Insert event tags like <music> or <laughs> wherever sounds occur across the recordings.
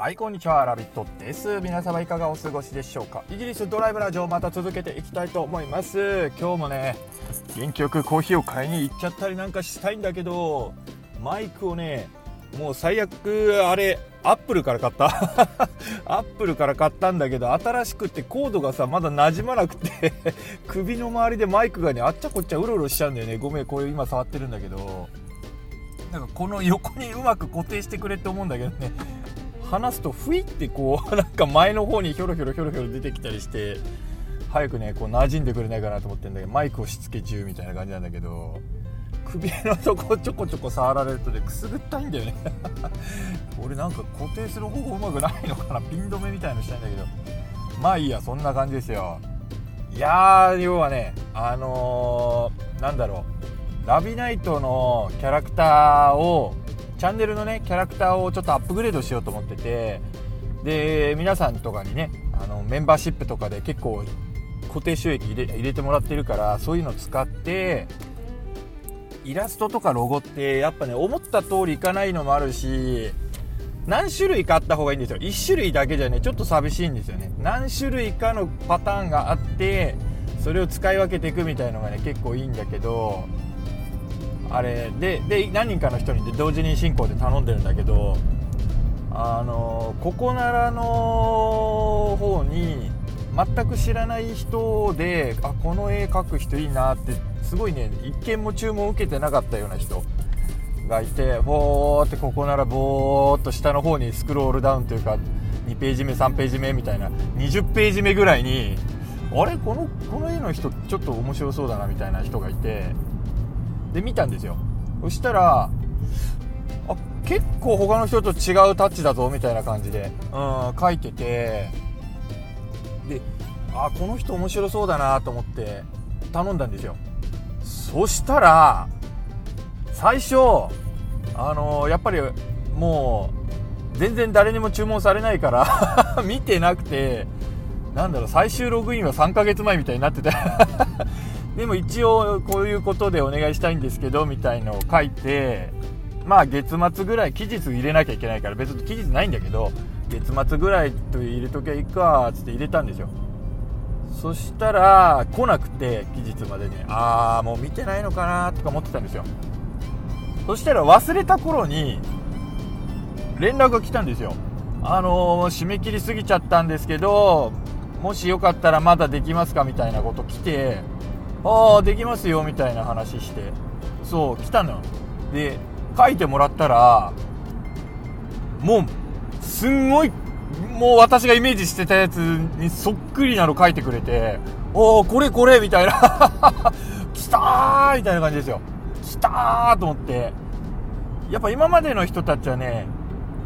はいこんにちは。ラビットです。皆様いかがお過ごしでしょうか？イギリスドライブラジオまた続けていきたいと思います。今日もね元気よくコーヒーを買いに行っちゃったりなんかしたいんだけどマイクをねもう最悪あれアップルから買った？<laughs> アップルから買ったんだけど新しくてコードがさまだ馴染まなくて <laughs> 首の周りでマイクがねあっちゃこっちゃうろうろしちゃうんだよね。ごめんこれ今触ってるんだけど。なんかこの横にうまく固定してくれって思うんだけどね。話すとふいってこう <laughs> なんか前の方にひょろひょろひょろひょろ出てきたりして早くねこう馴染んでくれないかなと思ってんだけどマイクをしつけ中みたいな感じなんだけど首のとこちょこちょこ触られるとねくすぐったいんだよね。<laughs> 俺なんか固定する方法うまくないのかな？ピン止めみたいのしたいんだけど。まあいいやそんな感じですよ。いやー要はねあのー、なんだろう。ラビナイトのキャラクターをチャンネルのねキャラクターをちょっとアップグレードしようと思っててで皆さんとかにねあのメンバーシップとかで結構固定収益入れ入れてもらってるからそういうの使ってイラストとかロゴってやっぱね思った通りいかないのもあるし何種類かあった方がいいんですよ。1種類だけじゃねちょっと寂しいんですよね。何種類かのパターンがあってそれを使い分けていくみたいのがね結構いいんだけどあれでで何人かの人に同時に進行で頼んでるんだけどあのここならの方に全く知らない人であこの絵描く人いいなってすごいね一見も注文受けてなかったような人がいてボーってここならボーっと下の方にスクロールダウンというか2ページ目3ページ目みたいな20ページ目ぐらいにあれこのこの絵の人ちょっと面白そうだなみたいな人がいてで見たんですよ。そしたらあ結構他の人と違うタッチだぞみたいな感じで、うん、書いててであこの人面白そうだなと思って頼んだんですよ。そしたら最初あのー、やっぱりもう全然誰にも注文されないから <laughs> 見てなくてなんだろう最終ログインは3ヶ月前みたいになっててでも一応こういうことでお願いしたいんですけどみたいのを書いてまあ月末ぐらい期日入れなきゃいけないから別に期日ないんだけど月末ぐらいと入れときゃいいかっつって入れたんですよ。そしたら来なくて期日までに。ああもう見てないのかなとか思ってたんですよ。そしたら忘れた頃に連絡が来たんですよ。あのー、締め切りすぎちゃったんですけどもしよかったらまだできますかみたいなこと来てああできますよみたいな話して。そう来たの。よで書いてもらったらもうすんごいもう私がイメージしてたやつにそっくりなの書いてくれておおこれこれみたいな。<laughs> 来たーみたいな感じですよ。来たーと思って。やっぱ今までの人たちはね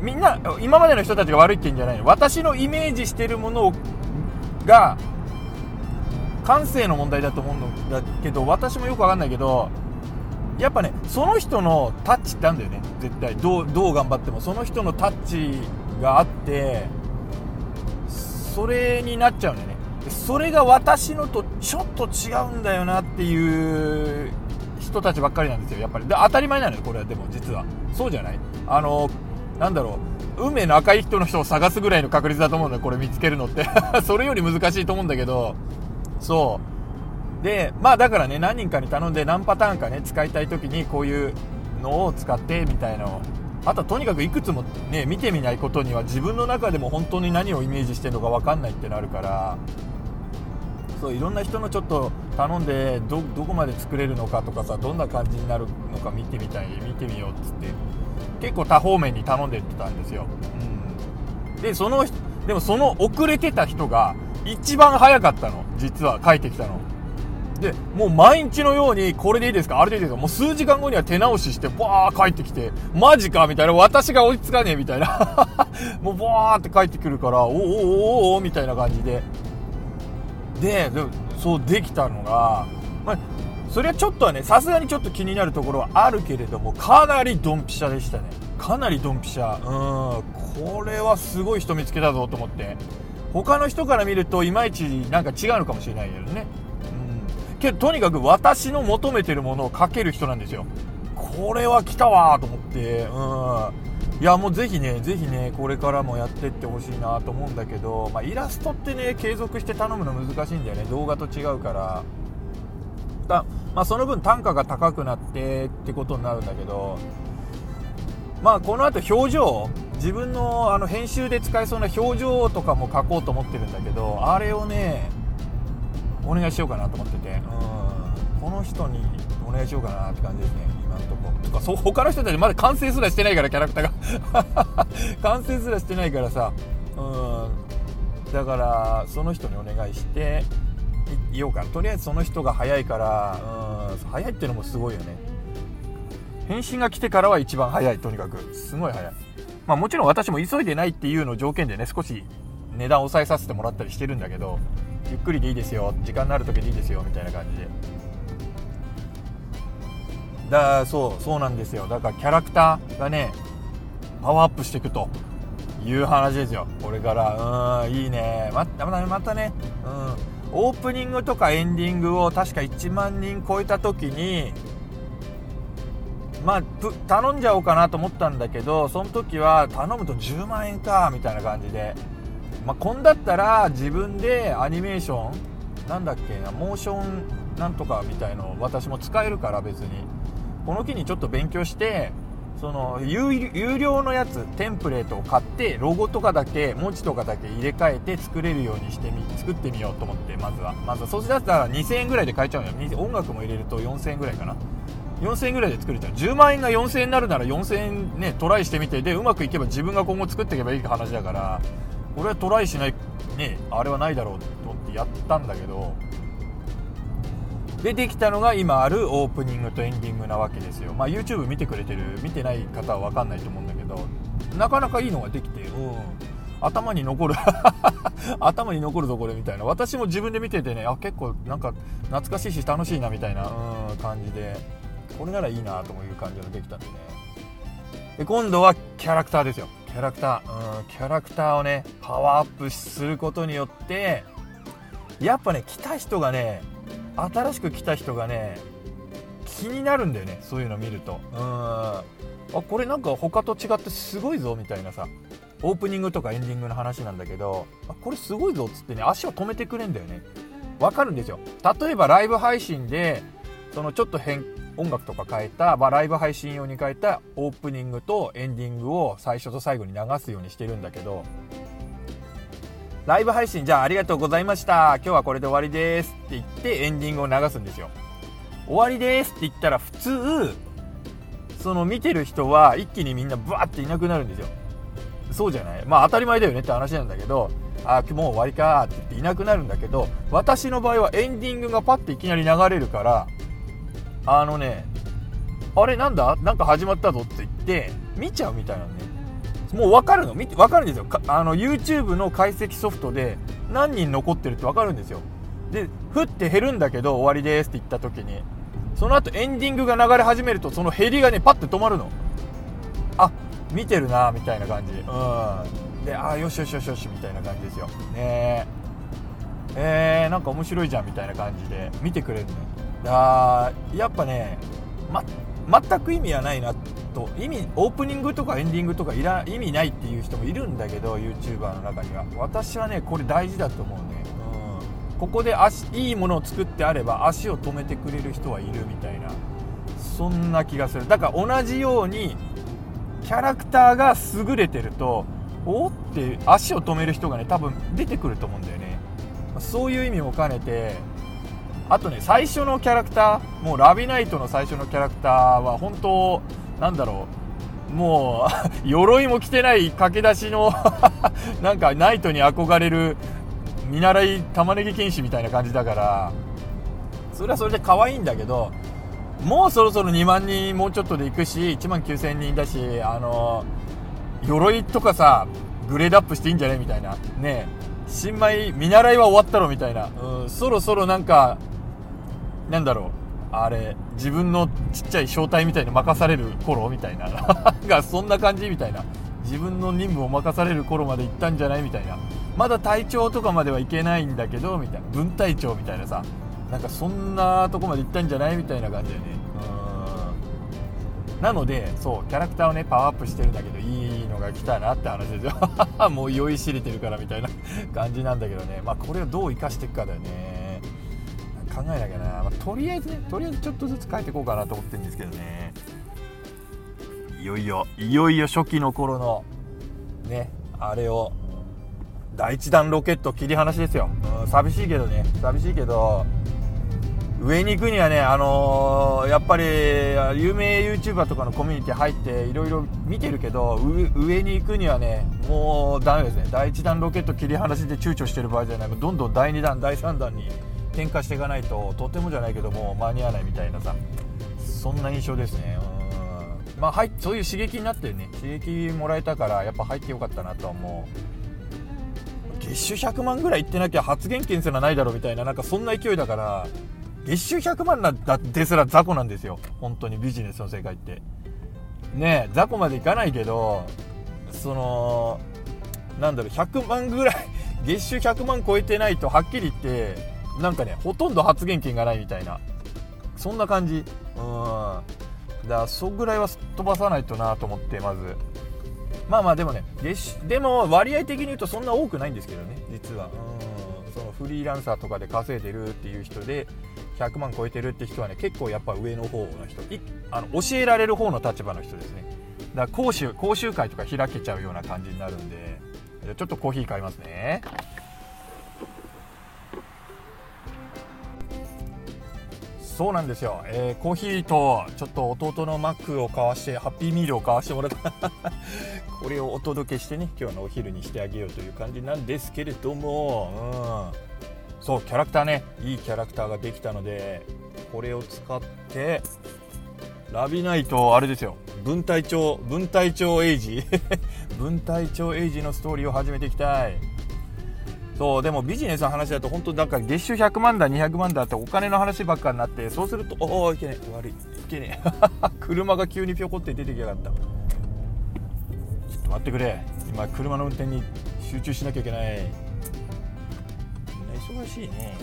みんな今までの人たちが悪いって言うんじゃないの。私のイメージしてるものが感性の問題だと思うんだけど私もよくわかんないけどやっぱねその人のタッチってあるんだよね。絶対。どうどう頑張ってもその人のタッチがあってそれになっちゃうんだよね。それが私のとちょっと違うんだよなっていう人たちばっかりなんですよやっぱり。で当たり前なのよこれは。でも実は。そうじゃない。あのなんだろう。運命の赤い人の人を探すぐらいの確率だと思うんだよこれ見つけるのって。<laughs> それより難しいと思うんだけどそう。でまあだからね何人かに頼んで何パターンかね使いたい時にこういうのを使ってみたいの。あとはとにかくいくつもね見てみないことには自分の中でも本当に何をイメージしてるのか分かんないってなるから。そういろんな人のちょっと頼んでどこまで作れるのかとかさどんな感じになるのか見てみたい見てみようっつって。結構多方面に頼んでってたんですよ、うん、でそのでもその遅れてた人が一番早かったの。実は帰ってきたの。でもう毎日のようにこれでいいですか？あれでいいですか？もう数時間後には手直ししてバー帰ってきてマジかみたいな。私が追いつかねえみたいな。<laughs> もうバーって帰ってくるからおおおおおみたいな感じで。ででそうできたのが、まあ、それはちょっとはねさすがにちょっと気になるところはあるけれどもかなりドンピシャでしたね。かなりドンピシャ。うんこれはすごい人見つけたぞと思って。他の人から見るといまいちなんか違うのかもしれないけどね、うん、けどとにかく私の求めてるものをかける人なんですよ。これは来たわと思って。うん。いやもうぜひねぜひねこれからもやってってほしいなと思うんだけど、まあ、イラストってね継続して頼むの難しいんだよね。動画と違うから。だ、まあ、その分単価が高くなってってことになるんだけどまあこの後表情自分のあの編集で使えそうな表情とかも書こうと思ってるんだけどあれをねお願いしようかなと思ってて。うん。この人にお願いしようかなって感じですね今のとこ。ろとかそう他の人たちまだ完成すらしてないからキャラクターが。<laughs> 完成すらしてないからさ。うん。だからその人にお願いしていようかな。とりあえずその人が早いからうん。早いっていうのもすごいよね。返信が来てからは一番早いとにかく。すごい早いまあもちろん私も急いでないっていうの条件でね少し値段を抑えさせてもらったりしてるんだけどゆっくりでいいですよ時間のある時でいいですよみたいな感じで。だそうそうなんですよ。だからキャラクターがねパワーアップしていくという話ですよ。これからうんいいね。またまたねうん。オープニングとかエンディングを確か1万人超えた時にまあ頼んじゃおうかなと思ったんだけどその時は頼むと10万円かみたいな感じで。まあ、こんだったら自分でアニメーションなんだっけなモーションなんとかみたいの私も使えるから別に。この機にちょっと勉強してその有料のやつテンプレートを買ってロゴとかだけ文字とかだけ入れ替えて作れるようにしてみ作ってみようと思ってまずは。まずはそうしたら2000円ぐらいで買えちゃうのよ。音楽も入れると4000円ぐらいかな。4000円ぐらいで作れちゃう10万円が4000円になるなら4000円ねトライしてみて。でうまくいけば自分が今後作っていけばいい話だから。俺はトライしないねあれはないだろうと思ってやったんだけど。でできたのが今あるオープニングとエンディングなわけですよ。まあ YouTube 見てくれてる見てない方は分かんないと思うんだけど。なかなかいいのができてうん。頭に残る。<laughs> 頭に残るぞこれみたいな。私も自分で見ててねあ結構なんか懐かしいし楽しいなみたいなうん感じで。これならいいなという感じができたんでねで今度はキャラクターですよキャラクター、うん、キャラクターをね、パワーアップすることによって、やっぱね、来た人がね、新しく来た人がね、気になるんだよね、そういうの見ると。うん。あ、これなんか他と違ってすごいぞ、みたいなさ。オープニングとかエンディングの話なんだけど、あ、これすごいぞ、っつってね、足を止めてくれんだよね。わかるんですよ。例えばライブ配信で、そのちょっと変音楽とか変えた、まあ、ライブ配信用に変えたオープニングとエンディングを最初と最後に流すようにしてるんだけどライブ配信じゃあありがとうございました。今日はこれで終わりですって言ってエンディングを流すんですよ。終わりですって言ったら普通その見てる人は一気にみんなブワーっていなくなるんですよ。そうじゃない？まあ当たり前だよねって話なんだけどあもう終わりかって言っていなくなるんだけど私の場合はエンディングがパッていきなり流れるからあのね、あれなんだ？なんか始まったぞって言って、見ちゃうみたいなね。もう分かるの？見て、分かるんですよ。あの、YouTube の解析ソフトで何人残ってるって分かるんですよ。で、ふって減るんだけど、終わりですって言った時に、その後エンディングが流れ始めると、その減りがね、パッて止まるの。あ、見てるなみたいな感じ。うん。で、あ、よしよしよしよし、みたいな感じですよ。ねえ。えー、なんか面白いじゃん、みたいな感じで、見てくれるね。あやっぱね、ま、全く意味はないなと。意味オープニングとかエンディングとかいら意味ないっていう人もいるんだけど YouTuber の中には。私はねこれ大事だと思うね、うん、ここで足いいものを作ってあれば足を止めてくれる人はいるみたいな。そんな気がする。だから同じようにキャラクターが優れてるとおって足を止める人がね多分出てくると思うんだよね。そういう意味も兼ねてあとね最初のキャラクターもうラビナイトの最初のキャラクターは本当なんだろうもう <laughs> 鎧も着てない駆け出しの <laughs> なんかナイトに憧れる見習い玉ねぎ剣士みたいな感じだからそれはそれで可愛いんだけどもうそろそろ2万人もうちょっとで行くし1万9000人だしあの鎧とかさグレードアップしていいんじゃねみたいな。ね新米見習いは終わったろみたいな、うん、そろそろなんかなんだろう。あれ自分のちっちゃい正体みたいに任される頃みたいな。<laughs> がそんな感じみたいな。自分の任務を任される頃まで行ったんじゃないみたいな。まだ隊長とかまではいけないんだけどみたいな。分隊長みたいなさ。なんかそんなとこまで行ったんじゃないみたいな感じだよね。なのでそうキャラクターをねパワーアップしてるんだけどいいのが来たなって話ですよ。<laughs> もう酔いしれてるからみたいな感じなんだけどね。まあこれをどう生かしていくかだよね。考えなきゃな、まあ、とりあえずねとりあえずちょっとずつ変えていこうかなと思ってるんですけどね。いよいよいよいよ初期の頃のねあれを第1弾ロケット切り離しですよ、うん、寂しいけどね。寂しいけど上に行くにはね、あのー、やっぱり有名 YouTuber とかのコミュニティ入っていろいろ見てるけど上に行くにはねもうダメですね。第1弾ロケット切り離しで躊躇してる場合じゃない。どんどん第2弾第3弾に転化していかないととてもじゃないけども間に合わないみたいなさそんな印象ですね。うん。まあはいそういう刺激になってね。刺激もらえたからやっぱ入ってよかったなとは思う。月収100万ぐらいいってなきゃ発言権すらないだろみたいななんかそんな勢いだから月収100万なんだですら雑魚なんですよ。本当にビジネスの世界って。ねえ雑魚までいかないけどそのなんだろう100万ぐらい月収100万超えてないとはっきり言ってなんかねほとんど発言権がないみたいな。そんな感じ。うん。だからそぐらいはすっ飛ばさないとなと思ってまず。まあまあでもねでも割合的に言うとそんな多くないんですけどね実は。うん。そのフリーランサーとかで稼いでるっていう人で100万超えてるって人はね結構やっぱ上の方の人。あの教えられる方の立場の人ですね。だから講習講習会とか開けちゃうような感じになるんで。ちょっとコーヒー買いますね。そうなんですよ、えー、コーヒーとちょっと弟のマックを買わしてハッピーミールを買わしてもらった。<laughs> これをお届けしてね今日のお昼にしてあげようという感じなんですけれども、うん。そうキャラクターね。いいキャラクターができたのでこれを使ってラビナイトあれですよ。分隊長分隊長エイジ。<laughs> 分隊長エイジのストーリーを始めていきたい。そうでもビジネスの話だと本当なんか月収100万だ200万だってお金の話ばっかになってそうするとおおいけねえ悪いいけねえ。<laughs> 車が急にぴょこって出てきやがった。ちょっと待ってくれ。今車の運転に集中しなきゃいけない。みんな忙しいね。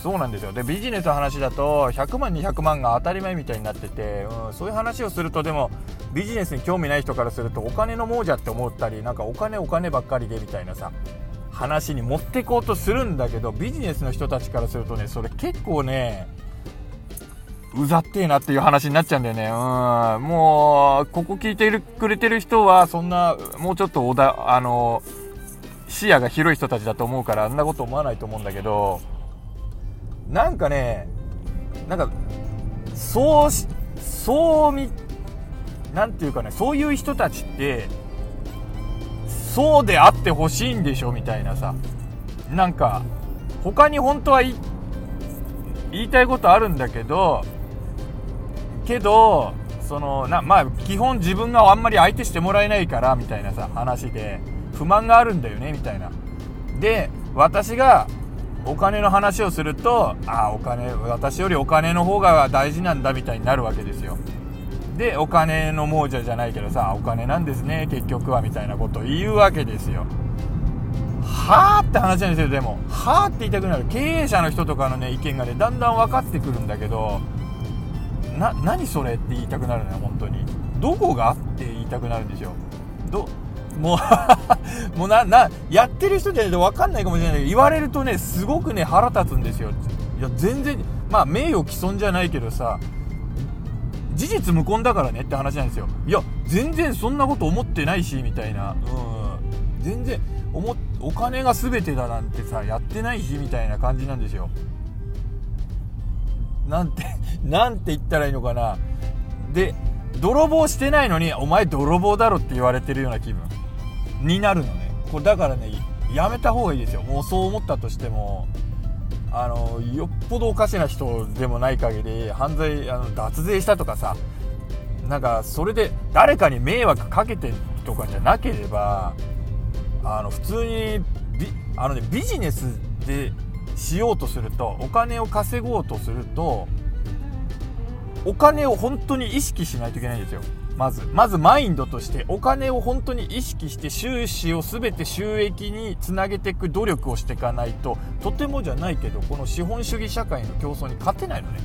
そうなんですよ。でビジネスの話だと100万200万が当たり前みたいになってて、うん、そういう話をするとでもビジネスに興味ない人からするとお金の亡者って思ったりなんかお金お金ばっかりでみたいなさ。話に持っていこうとするんだけどビジネスの人たちからするとねそれ結構ねうざってえなっていう話になっちゃうんだよね。うん。もう、ここ聞いてくれてる人は、そんな、もうちょっとおだ、あの視野が広い人たちだと思うからあんなこと思わないと思うんだけどなんかねなんかそうしそうみなんていうかねそういう人たちってそうであってほしいんでしょみたいなさ。なんか他に本当は言いたいことあるんだけどけどそのなまあ基本自分があんまり相手してもらえないからみたいなさ話で不満があるんだよねみたいな。で私がお金の話をするとああお金私よりお金の方が大事なんだみたいになるわけですよ。でお金の亡者じゃないけどさお金なんですね結局はみたいなことを言うわけですよ。はあって話なんですよでも。はあって言いたくなる。経営者の人とかのね意見がねだんだん分かってくるんだけどな何それって言いたくなるのよ本当に。どこがって言いたくなるんですよ。どもう <laughs> もうな、な、やってる人じゃないと分かんないかもしれないけど、言われるとね、すごくね、腹立つんですよ。いや、全然、まあ、名誉毀損じゃないけどさ、事実無根だからねって話なんですよ。いや、全然そんなこと思ってないし、みたいな。うん。全然、おお金が全てだなんてさ、やってないし、みたいな感じなんですよ。なんて、<laughs> なんて言ったらいいのかな。で、泥棒してないのに、お前泥棒だろって言われてるような気分。になるのねこれだからねやめた方がいいですよもうそう思ったとしてもあのよっぽどおかしな人でもない限り犯罪あの脱税したとかさなんかそれで誰かに迷惑かけてとかじゃなければあの普通にビあの、ね、ビジネスでしようとするとお金を稼ごうとするとお金を本当に意識しないといけないんですよ。まずまずマインドとしてお金を本当に意識して収支を全て収益につなげていく努力をしていかないととてもじゃないけどこの資本主義社会の競争に勝てないのね。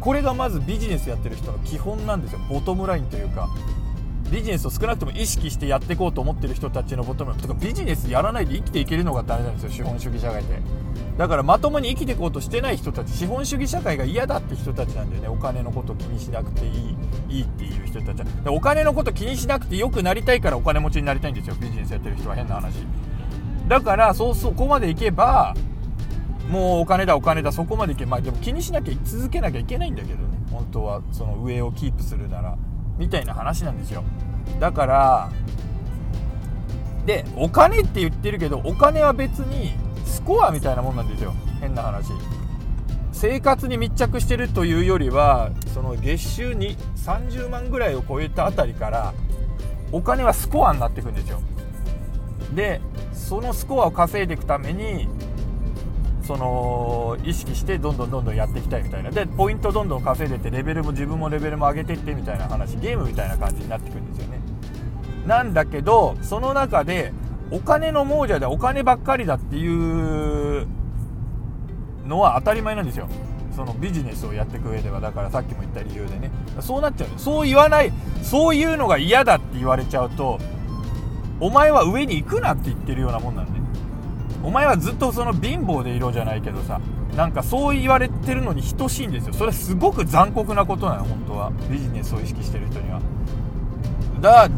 これがまずビジネスやってる人の基本なんですよ。ボトムラインというかビジネスを少なくとも意識してやっていこうと思ってる人たちのボトムとかビジネスやらないで生きていけるのがダメなんですよ資本主義社会でだからまともに生きていこうとしてない人たち資本主義社会が嫌だって人たちなんだよね。お金のこと気にしなくていいいいっていう人たち。はお金のこと気にしなくてよくなりたいからお金持ちになりたいんですよ。ビジネスやってる人は変な話。だからそうそこまでいけばもうお金だお金だ。そこまでいけば、まあ、でも気にしなきゃ続けなきゃいけないんだけどね。本当はその上をキープするなら。みたいな話なんですよ。だからでお金って言ってるけどお金は別にスコアみたいなもんなんですよ。変な話。生活に密着してるというよりはその月収に30万ぐらいを超えたあたりからお金はスコアになっていくんですよ。でそのスコアを稼いでいくためにその意識してどんどんどんどんやっていきたいみたいな。でポイントどんどん稼いでってレベルも自分もレベルも上げていってみたいな話ゲームみたいな感じになってくるんですよね。なんだけどその中でお金の亡者でお金ばっかりだっていうのは当たり前なんですよ。そのビジネスをやっていく上では。だからさっきも言った理由でね。そうなっちゃうそう言わないそういうのが嫌だって言われちゃうとお前は上に行くなって言ってるようなもんなんでお前はずっとその貧乏でいろじゃないけどさなんかそう言われてるのに等しいんですよ。それはすごく残酷なことなの本当は。ビジネスを意識してる人には。だ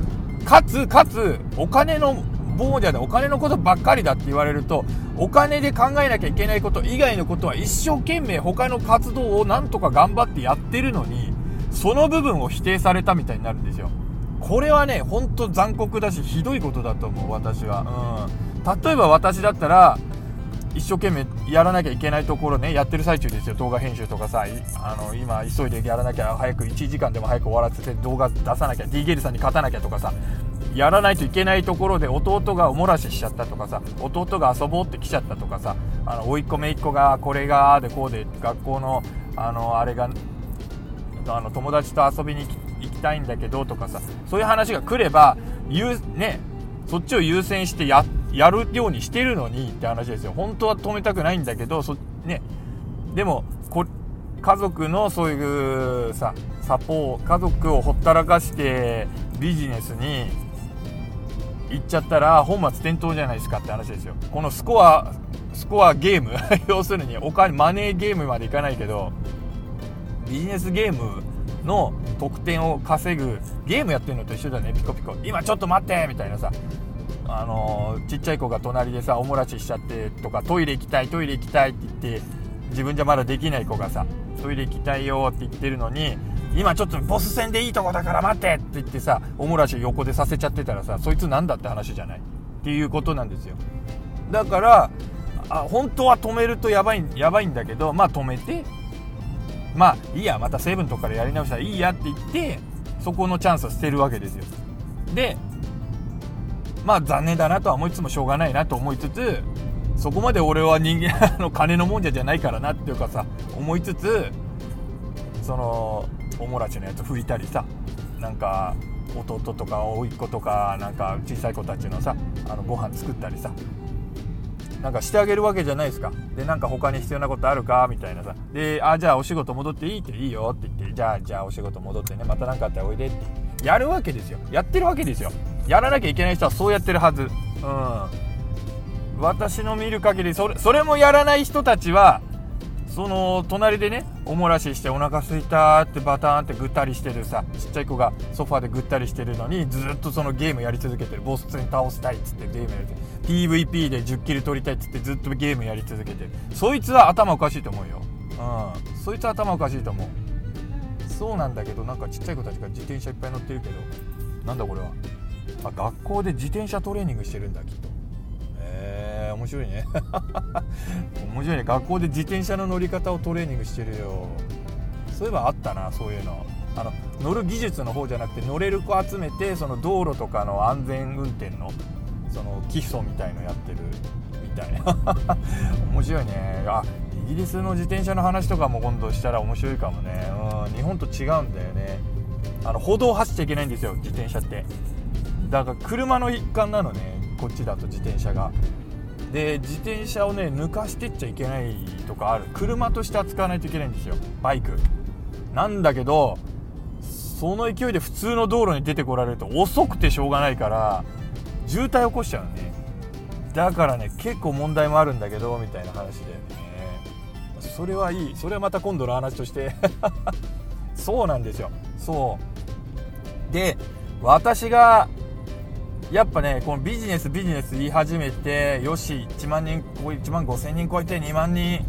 かつかつお金の亡者でお金のことばっかりだって言われるとお金で考えなきゃいけないこと以外のことは一生懸命他の活動をなんとか頑張ってやってるのにその部分を否定されたみたいになるんですよ。これはねほんと残酷だしひどいことだと思う私は。うん。例えば私だったら一生懸命やらなきゃいけないところねやってる最中ですよ。動画編集とかさあの今急いでやらなきゃ早く1時間でも早く終わらせて動画出さなきゃ D ゲルさんに勝たなきゃとかさやらないといけないところで弟がおもらししちゃったとかさ弟が遊ぼうって来ちゃったとかさあの甥っ子姪っ子がこれがでこうで学校のあのあれがあの友達と遊びに行きたいんだけどとかさそういう話が来れば言うねそっちを優先してややるようにしてるのにって話ですよ。本当は止めたくないんだけどそね。でもこ家族のそういうさサポート家族をほったらかしてビジネスに行っちゃったら本末転倒じゃないですかって話ですよ。このスコアスコアゲーム <laughs> 要するにお金マネーゲームまでいかないけどビジネスゲームの得点を稼ぐゲームやってるのと一緒だね。ピコピコ。今ちょっと待ってみたいなさ。あの、ちっちゃい子が隣でさおもらししちゃってとかトイレ行きたいトイレ行きたいって言って自分じゃまだできない子がさトイレ行きたいよって言ってるのに今ちょっとボス戦でいいとこだから待ってって言ってさおもらし横でさせちゃってたらさそいつなんだって話じゃない？っていうことなんですよ。だからあ本当は止めるとやばいやばいんだけどまあ止めて。まあいいやまたセブンとかでやり直したらいいやって言ってそこのチャンスを捨てるわけですよ。でまあ残念だなとは思いつつもしょうがないなと思いつつそこまで俺は人間の金のもんじゃじゃないからなっていうかさ思いつつそのおもらしのやつ拭いたりさなんか弟とか甥っ子とかなんか小さい子たちのさあのご飯作ったりさなんかしてあげるわけじゃないですか。でなんか他に必要なことあるかみたいなさ。であじゃあお仕事戻っていいっていいよって言ってじゃあじゃあお仕事戻ってねまた何かあったらおいでって。やるわけですよ。やってるわけですよ。やらなきゃいけない人はそうやってるはず。うん。私の見る限りそれそれもやらない人たちはその隣でねおもらししてお腹すいたってバターンってぐったりしてるさちっちゃい子がソファでぐったりしてるのにずっとそのゲームやり続けてる。ボス戦倒したいっつってゲームやり続けて PVP で10キル取りたいっつってずっとゲームやり続けてる。そいつは頭おかしいと思うよ。うん。そいつは頭おかしいと思う。そうなんだけどなんかちっちゃい子たちが自転車いっぱい乗ってるけどなんだこれは。あ学校で自転車トレーニングしてるんだきっと。へえ面白いね。<laughs> 面白いね。学校で自転車の乗り方をトレーニングしてるよ。そういえばあったなそういうの。あの乗る技術の方じゃなくて乗れる子集めてその道路とかの安全運転のその基礎みたいのやってるみたいな。<laughs> 面白いね。あイギリスの自転車の話とかも今度したら面白いかもね。うん日本と違うんだよね。あの歩道走っちゃいけないんですよ自転車って。だから車の一環なのね。こっちだと自転車が。で自転車をね抜かしてっちゃいけないとかある。車として扱わないといけないんですよ。バイク。なんだけどその勢いで普通の道路に出てこられると遅くてしょうがないから渋滞起こしちゃうね。だからね結構問題もあるんだけどみたいな話だよね。それはいい。それはまた今度の話として。<laughs> そうなんですよ。そう。で私がやっぱねこのビジネスビジネス言い始めてよし1万人1万5000人超えて2万人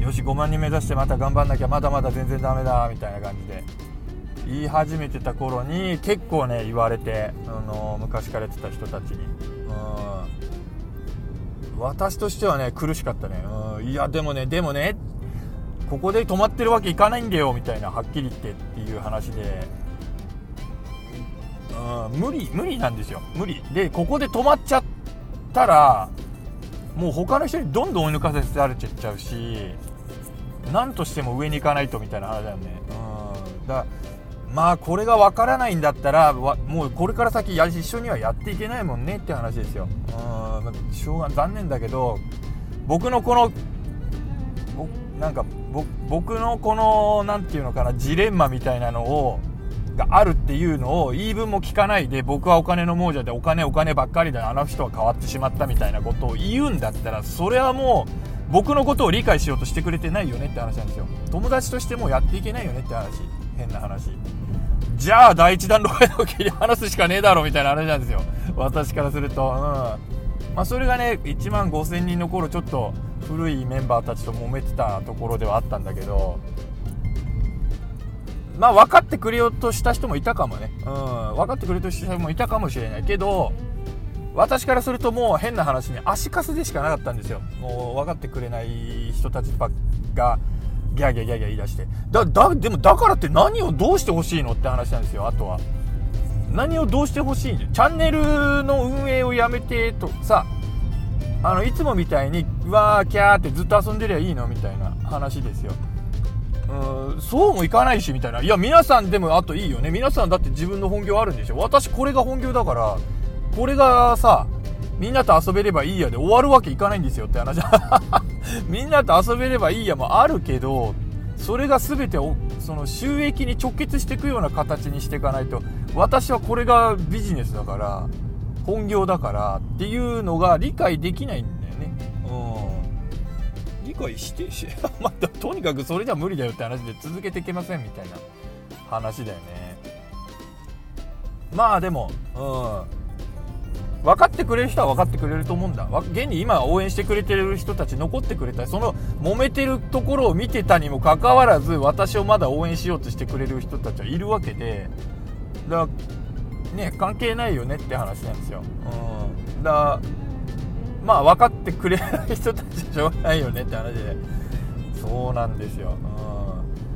よし5万人目指してまた頑張んなきゃまだまだ全然ダメだみたいな感じで言い始めてた頃に結構ね言われて、あの昔からやってた人たちに、うん、私としてはね苦しかったね、うん、いやでもねでもねここで止まってるわけいかないんだよみたいなはっきり言ってっていう話で、うん、無理無理なんですよ。無理。でここで止まっちゃったらもう他の人にどんどん追い抜かせられちゃうし何としても上に行かないとみたいな話だよね。うん。だまあこれが分からないんだったらもうこれから先や一緒にはやっていけないもんねって話ですよ。うん。しょうが残念だけど僕のこのなんか僕のこの何て言うのかなジレンマみたいなのをがあるっていうのを言い分も聞かないで僕はお金の亡者でお金お金ばっかりであの人は変わってしまったみたいなことを言うんだったらそれはもう僕のことを理解しようとしてくれてないよねって話なんですよ。友達としてもやっていけないよねって話。変な話。じゃあ第一弾路の切り離すしかねえだろみたいな話なんですよ。私からすると。うん。まあそれがね1万5000人の頃ちょっと古いメンバーたちと揉めてたところではあったんだけどまあ分かってくれようとした人もいたかもね。うん。分かってくれようとした人もいたかもしれないけど、私からするともう変な話に足かすでしかなかったんですよ。もう分かってくれない人たちばっか、ギャーギャーギャーギャー言い出して。だ、だ、でもだからって何をどうしてほしいのって話なんですよ、あとは。何をどうしてほしいチャンネルの運営をやめてとさ、あの、いつもみたいに、わー、キャーってずっと遊んでりゃいいの？みたいな話ですよ。うん、そうもいかないし、みたいな。いや、皆さんでもあといいよね。皆さんだって自分の本業あるんでしょ私これが本業だから、これがさ、みんなと遊べればいいやで終わるわけいかないんですよって話。<laughs> みんなと遊べればいいやもあるけど、それが全てその収益に直結していくような形にしていかないと、私はこれがビジネスだから、本業だからっていうのが理解できない。理解してし、まあ、<laughs> とにかくそれじゃ無理だよって話で続けていけませんみたいな話だよね。まあでもうん。分かってくれる人は分かってくれると思うんだ。現に今応援してくれてる人たち残ってくれたその揉めてるところを見てたにもかかわらず私をまだ応援しようとしてくれる人たちはいるわけで。だからね関係ないよねって話なんですよ。うん。だまあ分かってくれない人たちしょうがないよねって話で。そうなんですよ、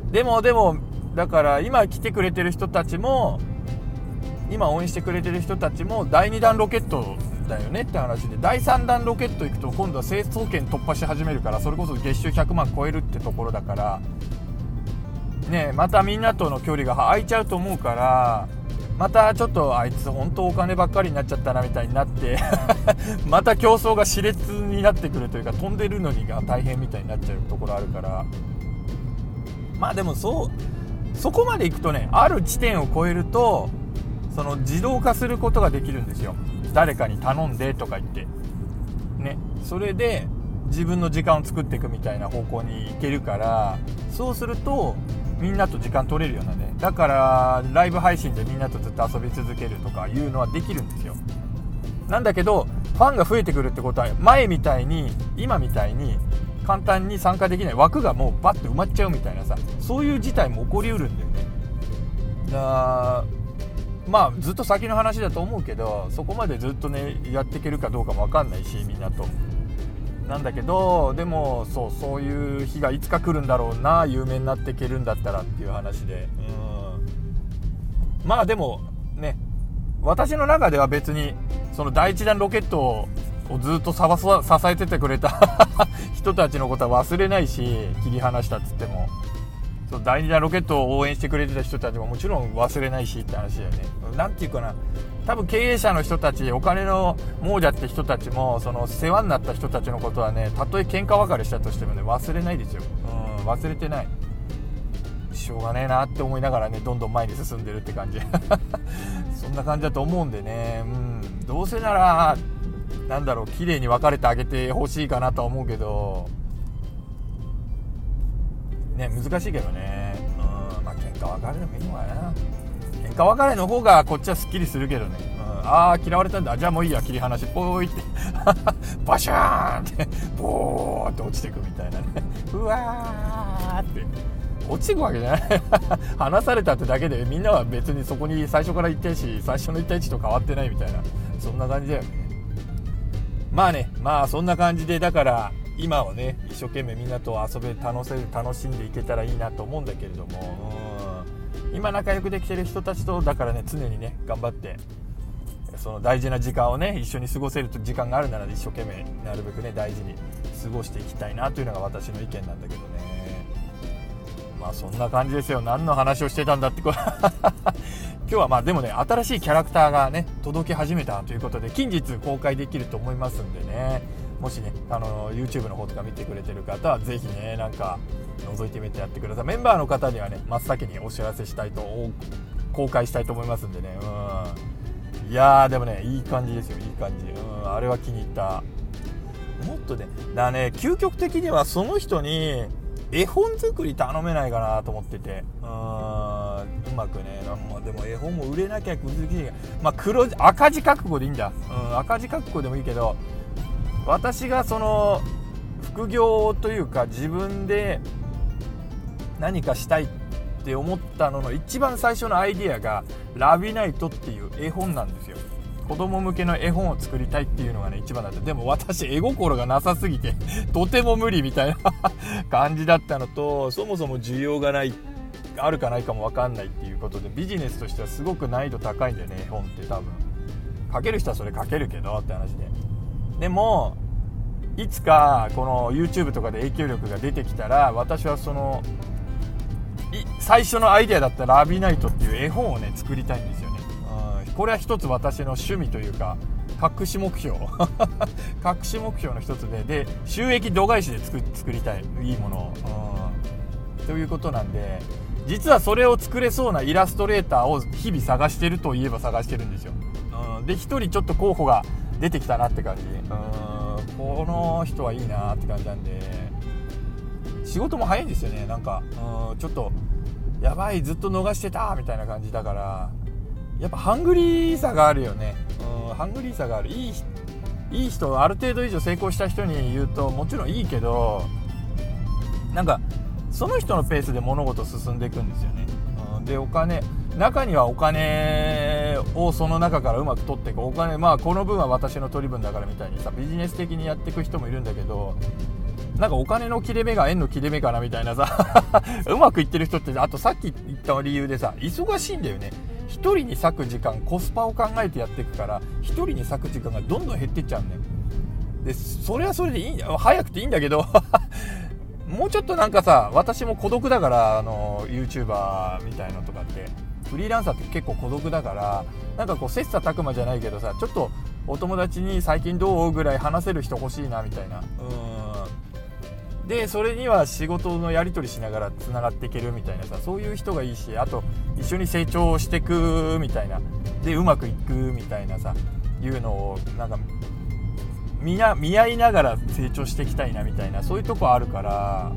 うん、でもでもだから今来てくれてる人たちも今応援してくれてる人たちも第2弾ロケットだよねって話で。第3弾ロケット行くと今度は成層圏突破し始めるからそれこそ月収100万超えるってところだから。ねまたみんなとの距離が空いちゃうと思うからまたちょっとあいつ本当お金ばっかりになっちゃったなみたいになって <laughs> また競争が熾烈になってくるというか飛んでるのにが大変みたいになっちゃうところあるから。まあでもそうそこまでいくとねある地点を超えるとその自動化することができるんですよ。誰かに頼んでとか言って。ね。それで自分の時間を作っていくみたいな方向に行けるからそうするとみんなと時間取れるようなねだからライブ配信でみんなとずっと遊び続けるとかいうのはできるんですよ。なんだけどファンが増えてくるってことは前みたいに今みたいに簡単に参加できない枠がもうバッて埋まっちゃうみたいなさそういう事態も起こりうるんだよね。だまあずっと先の話だと思うけどそこまでずっとねやっていけるかどうかも分かんないしみんなと。なんだけどでもそうそういう日がいつか来るんだろうな有名になっていけるんだったらっていう話で。うん。まあでもね私の中では別にその第一弾ロケットをずっと支えててくれた <laughs> 人たちのことは忘れないし切り離したっつっても。その第二弾ロケットを応援してくれてた人たちももちろん忘れないしって話だよね。なんていうかな多分経営者の人たちお金の亡者って人たちもその世話になった人たちのことはねたとえ喧嘩別れしたとしてもね忘れないですよ、うん、忘れてない。しょうがねえなって思いながらねどんどん前に進んでるって感じ。<laughs> そんな感じだと思うんでね、うん、どうせならなんだろう綺麗に別れてあげてほしいかなとは思うけど。ね難しいけどね。うんまあ喧嘩別れでもいいのかな。喧嘩別れの方がこっちはすっきりするけどね、うん、ああ嫌われたんだ。じゃあもういいや。切り離しポーイって。<laughs> バシャーンって。ボーって落ちてくみたいなね。<laughs> うわーって。落ちてくわけじゃない。<laughs> 話されたってだけでみんなは別にそこに最初から行ってし最初の1対1と変わってないみたいな。そんな感じだよね。まあね。まあそんな感じでだから今をね一生懸命みんなと遊べ楽せ楽しんでいけたらいいなと思うんだけれども。うん今仲良くできてる人たちとだからね常にね頑張ってその大事な時間をね一緒に過ごせる時間があるなら一生懸命なるべくね大事に過ごしていきたいなというのが私の意見なんだけどね。まあそんな感じですよ。何の話をしてたんだってこれ <laughs> 今日はまあでもね新しいキャラクターがね届き始めたということで近日公開できると思いますんでね。もしねあの YouTube の方とか見てくれてる方は是非ねなんか覗いてみてやってくださいメンバーの方にはね真っ先にお知らせしたいと公開したいと思いますんでね。うん。いやーでもねいい感じですよ。いい感じ。うん。あれは気に入った。もっとねだね究極的にはその人に絵本作り頼めないかなと思ってて。うん。うまくねまあ、でも絵本も売れなきゃ難しいまあ黒赤字覚悟でいいんだ、うん、赤字覚悟でもいいけど私がその副業というか自分で何かしたいって思ったのの一番最初のアイディアが「ラビナイト」っていう絵本なんですよ。子供向けの絵本を作りたいっていうのがね一番だった。でも私絵心がなさすぎて <laughs> とても無理みたいな <laughs> 感じだったのとそもそも需要がないあるかないかも分かんないっていうことでビジネスとしてはすごく難易度高いんだよね絵本って。多分。書ける人はそれ書けるけどって話で。でもいつかこの YouTube とかで影響力が出てきたら私はその最初のアイデアだったラビナイトっていう絵本をね作りたいんですよね、うん、これは一つ私の趣味というか隠し目標。<laughs> 隠し目標の一つでで収益度外視で作作りたい。いいものを、うん、ということなんで実はそれを作れそうなイラストレーターを日々探してるといえば探してるんですよ、うん、で1人ちょっと候補が出てきたなって感じ。うんこの人はいいなって感じなんで仕事も早いんですよね。なんかうんちょっとやばいずっと逃してたみたいな感じだからやっぱハングリーさがあるよね。うんハングリーさがある。いいいい人ある程度以上成功した人に言うともちろんいいけどなんかその人のペースで物事進んでいくんですよね、うん、でお金中にはお金をその中からうまく取っていく。お金まあこの分は私の取り分だからみたいにさビジネス的にやっていく人もいるんだけどなんかお金の切れ目が円の切れ目かなみたいなさ。<laughs> うまくいってる人ってあとさっき言った理由でさ忙しいんだよね。1人に割く時間コスパを考えてやっていくから1人に割く時間がどんどん減っていっちゃうんだよ。でそれはそれでいいんだよ早くていいんだけど。<laughs> もうちょっとなんかさ私も孤独だからあの YouTuber みたいのとかって。フリーランサーって結構孤独だからなんかこう切磋琢磨じゃないけどさちょっとお友達に最近どう？ぐらい話せる人欲しいなみたいな。うん。でそれには仕事のやり取りしながらつながっていけるみたいなさそういう人がいいしあと一緒に成長していくみたいなでうまくいくみたいなさいうのをなんか見合いながら成長していきたいなみたいなそういうとこあるから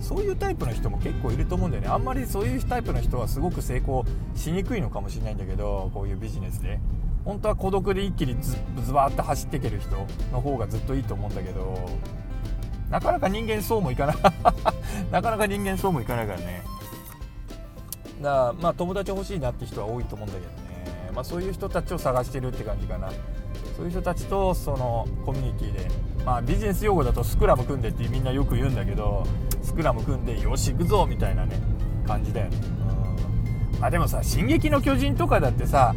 そういうタイプの人も結構いると思うんだよね。あんまりそういうタイプの人はすごく成功しにくいのかもしれないんだけどこういうビジネスで。本当は孤独で一気にズズバーって走っていける人の方がずっといいと思うんだけどなかなか人間そうもいかない <laughs> なかなか人間そうもいかないからね。だからまあ友達欲しいなって人は多いと思うんだけどね。まあそういう人たちを探してるって感じかな。そういう人たちとそのコミュニティで。まあビジネス用語だとスクラム組んでってみんなよく言うんだけどスクラム組んでよし行くぞみたいなね感じだよね。うん。まあでもさ「進撃の巨人」とかだってさ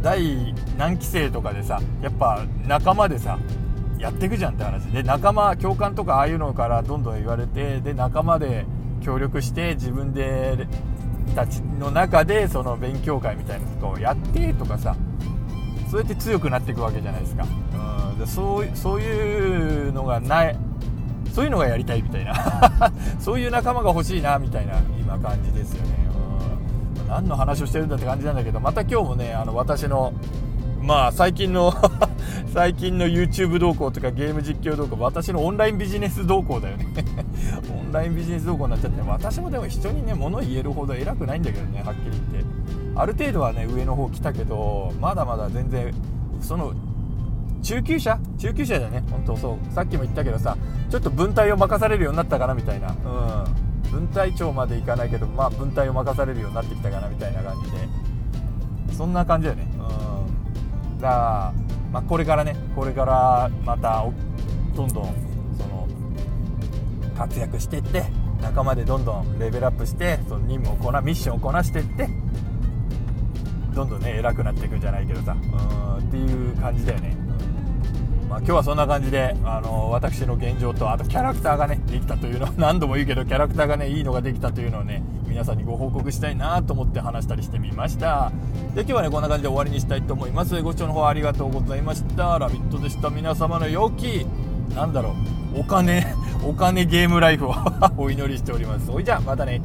第何期生とかでさやっぱ仲間でさやっていくじゃんって話。で仲間共感とかああいうのからどんどん言われてで仲間で協力して自分でたちの中でその勉強会みたいなことをやってとかさそうやって強くなっていくわけじゃないですか、うん、でそうそういうのがないそういうのがやりたいみたいな。<laughs> そういう仲間が欲しいなみたいなイな感じですよね、うん、何の話をしてるんだって感じなんだけどまた今日もねあの私のまあ最近の <laughs> 最近の YouTube 動向とかゲーム実況動向私のオンラインビジネス動向だよね。<laughs> オンラインビジネス動向になっちゃって私もでも人にね物言えるほど偉くないんだけどねはっきり言って。ある程度はね上の方来たけどまだまだ全然その中級者？中級者だよね本当そう。さっきも言ったけどさちょっと分隊を任されるようになったかなみたいな。うん。分隊長までいかないけどまあ分隊を任されるようになってきたかなみたいな感じで。そんな感じだよね。だからまあ、これからねこれからまたどんどんその活躍していって仲間でどんどんレベルアップしてその任務をこなミッションをこなしていってどんどんね偉くなっていくんじゃないけどさ。うんっていう感じだよね、まあ、今日はそんな感じであの私の現状とあとキャラクターがねできたというのを何度も言うけどキャラクターがねいいのができたというのをね皆さんにご報告したいなと思って話したりしてみました。で今日はねこんな感じで終わりにしたいと思います。ご視聴の方ありがとうございました。ラビットでした皆様の良きなんだろうお金お金ゲームライフを <laughs> お祈りしております。それじゃあまたね。